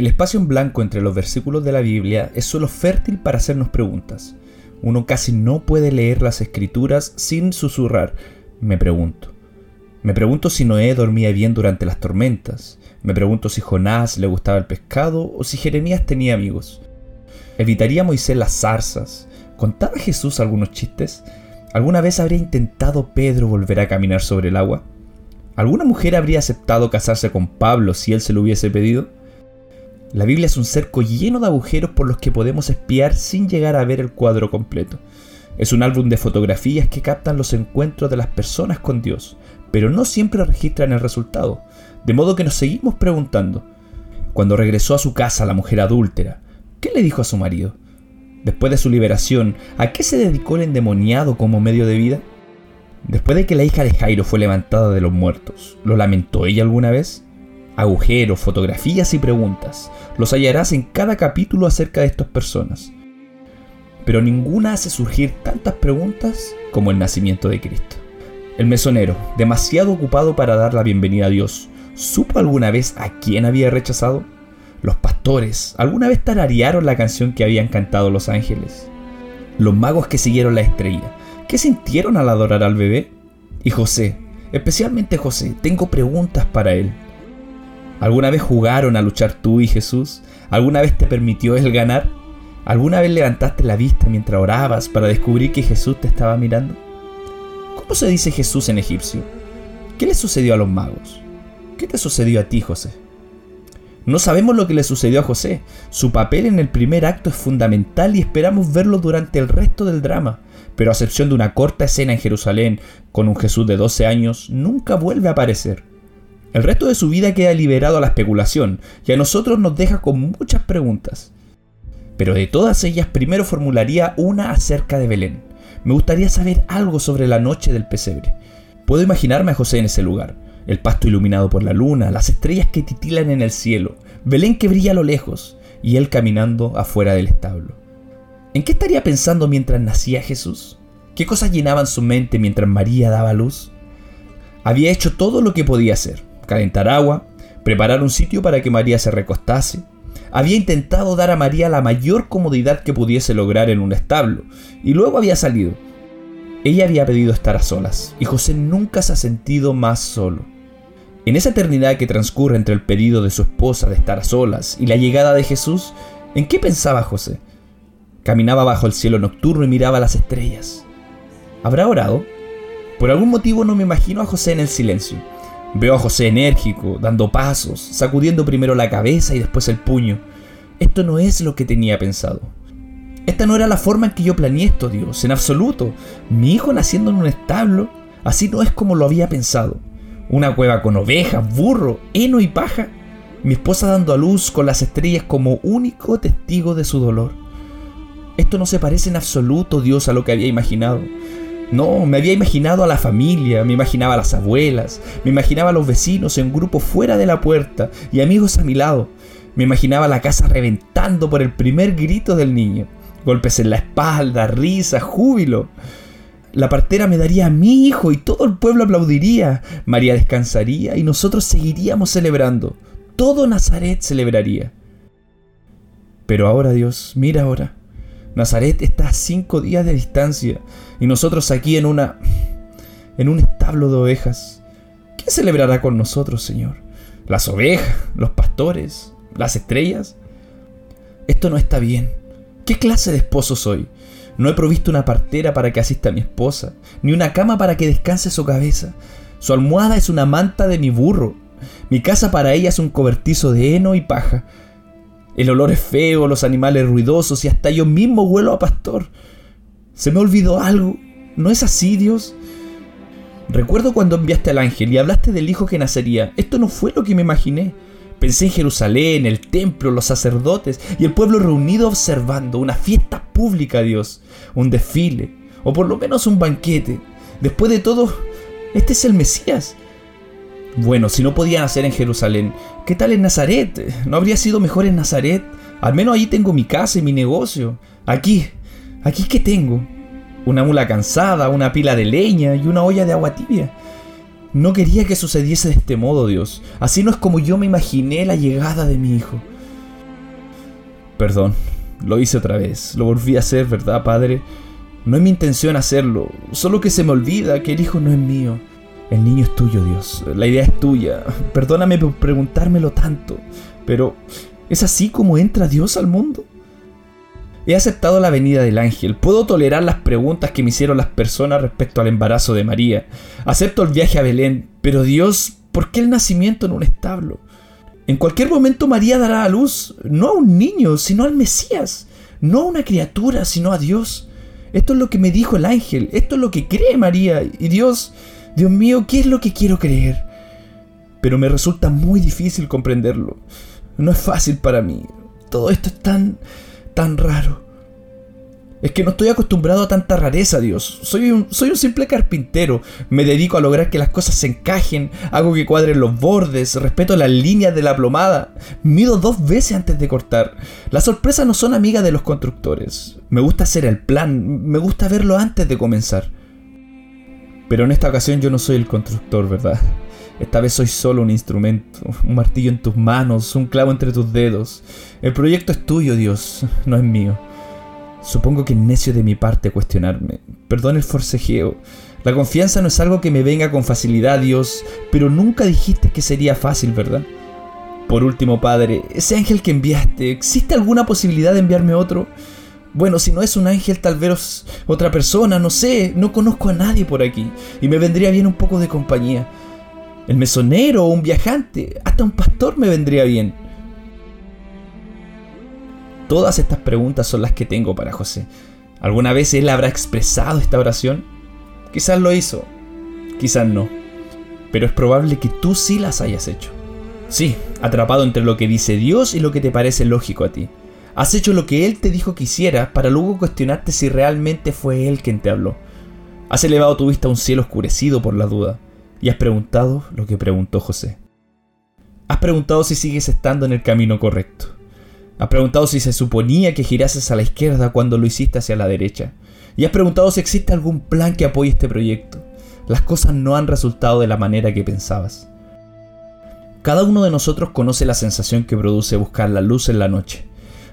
El espacio en blanco entre los versículos de la Biblia es suelo fértil para hacernos preguntas. Uno casi no puede leer las escrituras sin susurrar. Me pregunto. Me pregunto si Noé dormía bien durante las tormentas. Me pregunto si Jonás le gustaba el pescado o si Jeremías tenía amigos. ¿Evitaría Moisés las zarzas? ¿Contaba Jesús algunos chistes? ¿Alguna vez habría intentado Pedro volver a caminar sobre el agua? ¿Alguna mujer habría aceptado casarse con Pablo si él se lo hubiese pedido? La Biblia es un cerco lleno de agujeros por los que podemos espiar sin llegar a ver el cuadro completo. Es un álbum de fotografías que captan los encuentros de las personas con Dios, pero no siempre registran el resultado, de modo que nos seguimos preguntando. Cuando regresó a su casa la mujer adúltera, ¿qué le dijo a su marido? Después de su liberación, ¿a qué se dedicó el endemoniado como medio de vida? Después de que la hija de Jairo fue levantada de los muertos, ¿lo lamentó ella alguna vez? Agujeros, fotografías y preguntas. Los hallarás en cada capítulo acerca de estas personas. Pero ninguna hace surgir tantas preguntas como el nacimiento de Cristo. El mesonero, demasiado ocupado para dar la bienvenida a Dios, ¿supo alguna vez a quién había rechazado? Los pastores, ¿alguna vez tararearon la canción que habían cantado los ángeles? Los magos que siguieron la estrella, ¿qué sintieron al adorar al bebé? Y José, especialmente José, tengo preguntas para él. ¿Alguna vez jugaron a luchar tú y Jesús? ¿Alguna vez te permitió Él ganar? ¿Alguna vez levantaste la vista mientras orabas para descubrir que Jesús te estaba mirando? ¿Cómo se dice Jesús en egipcio? ¿Qué le sucedió a los magos? ¿Qué te sucedió a ti, José? No sabemos lo que le sucedió a José. Su papel en el primer acto es fundamental y esperamos verlo durante el resto del drama. Pero a excepción de una corta escena en Jerusalén con un Jesús de 12 años, nunca vuelve a aparecer. El resto de su vida queda liberado a la especulación y a nosotros nos deja con muchas preguntas. Pero de todas ellas primero formularía una acerca de Belén. Me gustaría saber algo sobre la noche del pesebre. Puedo imaginarme a José en ese lugar, el pasto iluminado por la luna, las estrellas que titilan en el cielo, Belén que brilla a lo lejos y él caminando afuera del establo. ¿En qué estaría pensando mientras nacía Jesús? ¿Qué cosas llenaban su mente mientras María daba luz? Había hecho todo lo que podía hacer calentar agua, preparar un sitio para que María se recostase. Había intentado dar a María la mayor comodidad que pudiese lograr en un establo, y luego había salido. Ella había pedido estar a solas, y José nunca se ha sentido más solo. En esa eternidad que transcurre entre el pedido de su esposa de estar a solas y la llegada de Jesús, ¿en qué pensaba José? Caminaba bajo el cielo nocturno y miraba las estrellas. ¿Habrá orado? Por algún motivo no me imagino a José en el silencio Veo a José enérgico, dando pasos, sacudiendo primero la cabeza y después el puño. Esto no es lo que tenía pensado. Esta no era la forma en que yo planeé esto, Dios, en absoluto. Mi hijo naciendo en un establo, así no es como lo había pensado. Una cueva con ovejas, burro, heno y paja. Mi esposa dando a luz con las estrellas como único testigo de su dolor. Esto no se parece en absoluto, Dios, a lo que había imaginado. No, me había imaginado a la familia, me imaginaba a las abuelas, me imaginaba a los vecinos en grupo fuera de la puerta y amigos a mi lado. Me imaginaba la casa reventando por el primer grito del niño. Golpes en la espalda, risa, júbilo. La partera me daría a mi hijo y todo el pueblo aplaudiría. María descansaría y nosotros seguiríamos celebrando. Todo Nazaret celebraría. Pero ahora Dios, mira ahora. Nazaret está a cinco días de distancia y nosotros aquí en una en un establo de ovejas. ¿Quién celebrará con nosotros, Señor? ¿Las ovejas? ¿Los pastores? ¿Las estrellas? Esto no está bien. ¿Qué clase de esposo soy? No he provisto una partera para que asista a mi esposa, ni una cama para que descanse su cabeza. Su almohada es una manta de mi burro. Mi casa para ella es un cobertizo de heno y paja. El olor es feo, los animales ruidosos y hasta yo mismo huelo a pastor. ¿Se me olvidó algo? ¿No es así, Dios? Recuerdo cuando enviaste al ángel y hablaste del hijo que nacería. Esto no fue lo que me imaginé. Pensé en Jerusalén, el templo, los sacerdotes y el pueblo reunido observando una fiesta pública, Dios, un desfile, o por lo menos un banquete. Después de todo, este es el Mesías. Bueno, si no podía nacer en Jerusalén, ¿qué tal en Nazaret? ¿No habría sido mejor en Nazaret? Al menos ahí tengo mi casa y mi negocio. Aquí, aquí qué tengo? Una mula cansada, una pila de leña y una olla de agua tibia. No quería que sucediese de este modo, Dios. Así no es como yo me imaginé la llegada de mi hijo. Perdón, lo hice otra vez, lo volví a hacer, ¿verdad, Padre? No es mi intención hacerlo, solo que se me olvida que el hijo no es mío. El niño es tuyo, Dios, la idea es tuya. Perdóname por preguntármelo tanto, pero ¿es así como entra Dios al mundo? He aceptado la venida del ángel, puedo tolerar las preguntas que me hicieron las personas respecto al embarazo de María, acepto el viaje a Belén, pero Dios, ¿por qué el nacimiento en un establo? En cualquier momento María dará a luz, no a un niño, sino al Mesías, no a una criatura, sino a Dios. Esto es lo que me dijo el ángel, esto es lo que cree María, y Dios, Dios mío, ¿qué es lo que quiero creer? Pero me resulta muy difícil comprenderlo. No es fácil para mí. Todo esto es tan tan raro. Es que no estoy acostumbrado a tanta rareza, Dios. Soy un, soy un simple carpintero. Me dedico a lograr que las cosas se encajen, hago que cuadren los bordes, respeto las líneas de la plomada, mido dos veces antes de cortar. Las sorpresas no son amigas de los constructores. Me gusta hacer el plan, me gusta verlo antes de comenzar. Pero en esta ocasión yo no soy el constructor, ¿verdad? Esta vez soy solo un instrumento, un martillo en tus manos, un clavo entre tus dedos. El proyecto es tuyo, Dios, no es mío. Supongo que es necio de mi parte cuestionarme. Perdón el forcejeo. La confianza no es algo que me venga con facilidad, Dios, pero nunca dijiste que sería fácil, ¿verdad? Por último, Padre, ese ángel que enviaste, ¿existe alguna posibilidad de enviarme otro? Bueno, si no es un ángel, tal vez otra persona, no sé, no conozco a nadie por aquí, y me vendría bien un poco de compañía el mesonero un viajante, hasta un pastor me vendría bien. Todas estas preguntas son las que tengo para José. ¿Alguna vez él habrá expresado esta oración? Quizás lo hizo, quizás no. Pero es probable que tú sí las hayas hecho. Sí, atrapado entre lo que dice Dios y lo que te parece lógico a ti. Has hecho lo que Él te dijo que hicieras para luego cuestionarte si realmente fue Él quien te habló. Has elevado tu vista a un cielo oscurecido por la duda y has preguntado lo que preguntó José. Has preguntado si sigues estando en el camino correcto. Has preguntado si se suponía que girases a la izquierda cuando lo hiciste hacia la derecha. Y has preguntado si existe algún plan que apoye este proyecto. Las cosas no han resultado de la manera que pensabas. Cada uno de nosotros conoce la sensación que produce buscar la luz en la noche.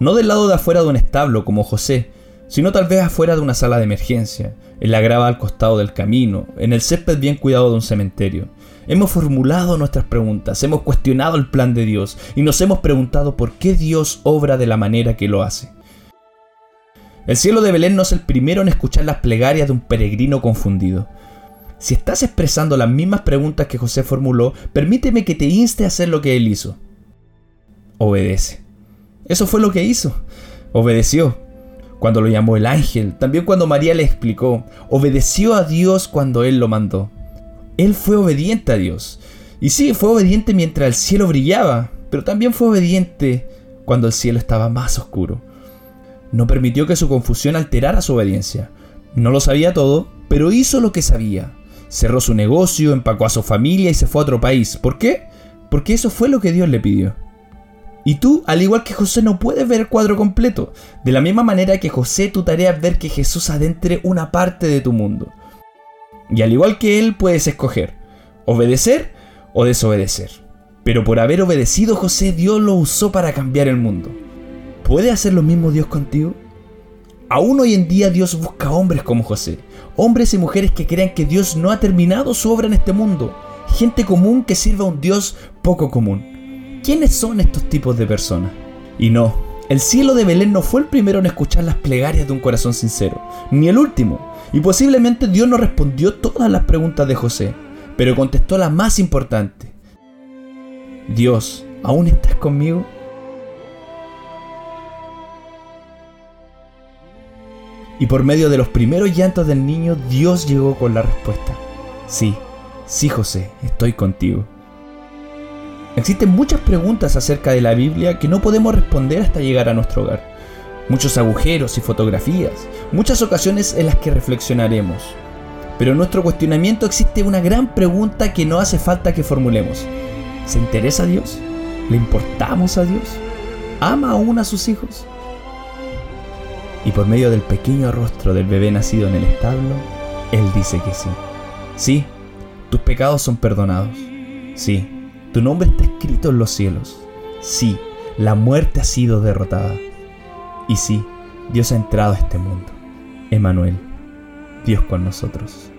No del lado de afuera de un establo como José, sino tal vez afuera de una sala de emergencia, en la grava al costado del camino, en el césped bien cuidado de un cementerio. Hemos formulado nuestras preguntas, hemos cuestionado el plan de Dios y nos hemos preguntado por qué Dios obra de la manera que lo hace. El cielo de Belén no es el primero en escuchar las plegarias de un peregrino confundido. Si estás expresando las mismas preguntas que José formuló, permíteme que te inste a hacer lo que él hizo. Obedece. Eso fue lo que hizo. Obedeció cuando lo llamó el ángel, también cuando María le explicó, obedeció a Dios cuando Él lo mandó. Él fue obediente a Dios. Y sí, fue obediente mientras el cielo brillaba, pero también fue obediente cuando el cielo estaba más oscuro. No permitió que su confusión alterara su obediencia. No lo sabía todo, pero hizo lo que sabía. Cerró su negocio, empacó a su familia y se fue a otro país. ¿Por qué? Porque eso fue lo que Dios le pidió. Y tú, al igual que José, no puedes ver el cuadro completo. De la misma manera que José, tu tarea es ver que Jesús adentre una parte de tu mundo. Y al igual que él, puedes escoger obedecer o desobedecer. Pero por haber obedecido José, Dios lo usó para cambiar el mundo. ¿Puede hacer lo mismo Dios contigo? Aún hoy en día Dios busca hombres como José, hombres y mujeres que crean que Dios no ha terminado su obra en este mundo, gente común que sirva a un Dios poco común. ¿Quiénes son estos tipos de personas? Y no, el cielo de Belén no fue el primero en escuchar las plegarias de un corazón sincero, ni el último, y posiblemente Dios no respondió todas las preguntas de José, pero contestó la más importante. Dios, ¿aún estás conmigo? Y por medio de los primeros llantos del niño, Dios llegó con la respuesta. Sí, sí José, estoy contigo. Existen muchas preguntas acerca de la Biblia que no podemos responder hasta llegar a nuestro hogar. Muchos agujeros y fotografías, muchas ocasiones en las que reflexionaremos. Pero en nuestro cuestionamiento existe una gran pregunta que no hace falta que formulemos. ¿Se interesa a Dios? ¿Le importamos a Dios? ¿Ama aún a sus hijos? Y por medio del pequeño rostro del bebé nacido en el establo, Él dice que sí. Sí, tus pecados son perdonados. Sí, tu nombre está escrito en los cielos. Sí, la muerte ha sido derrotada. Y sí, Dios ha entrado a este mundo. Emanuel, Dios con nosotros.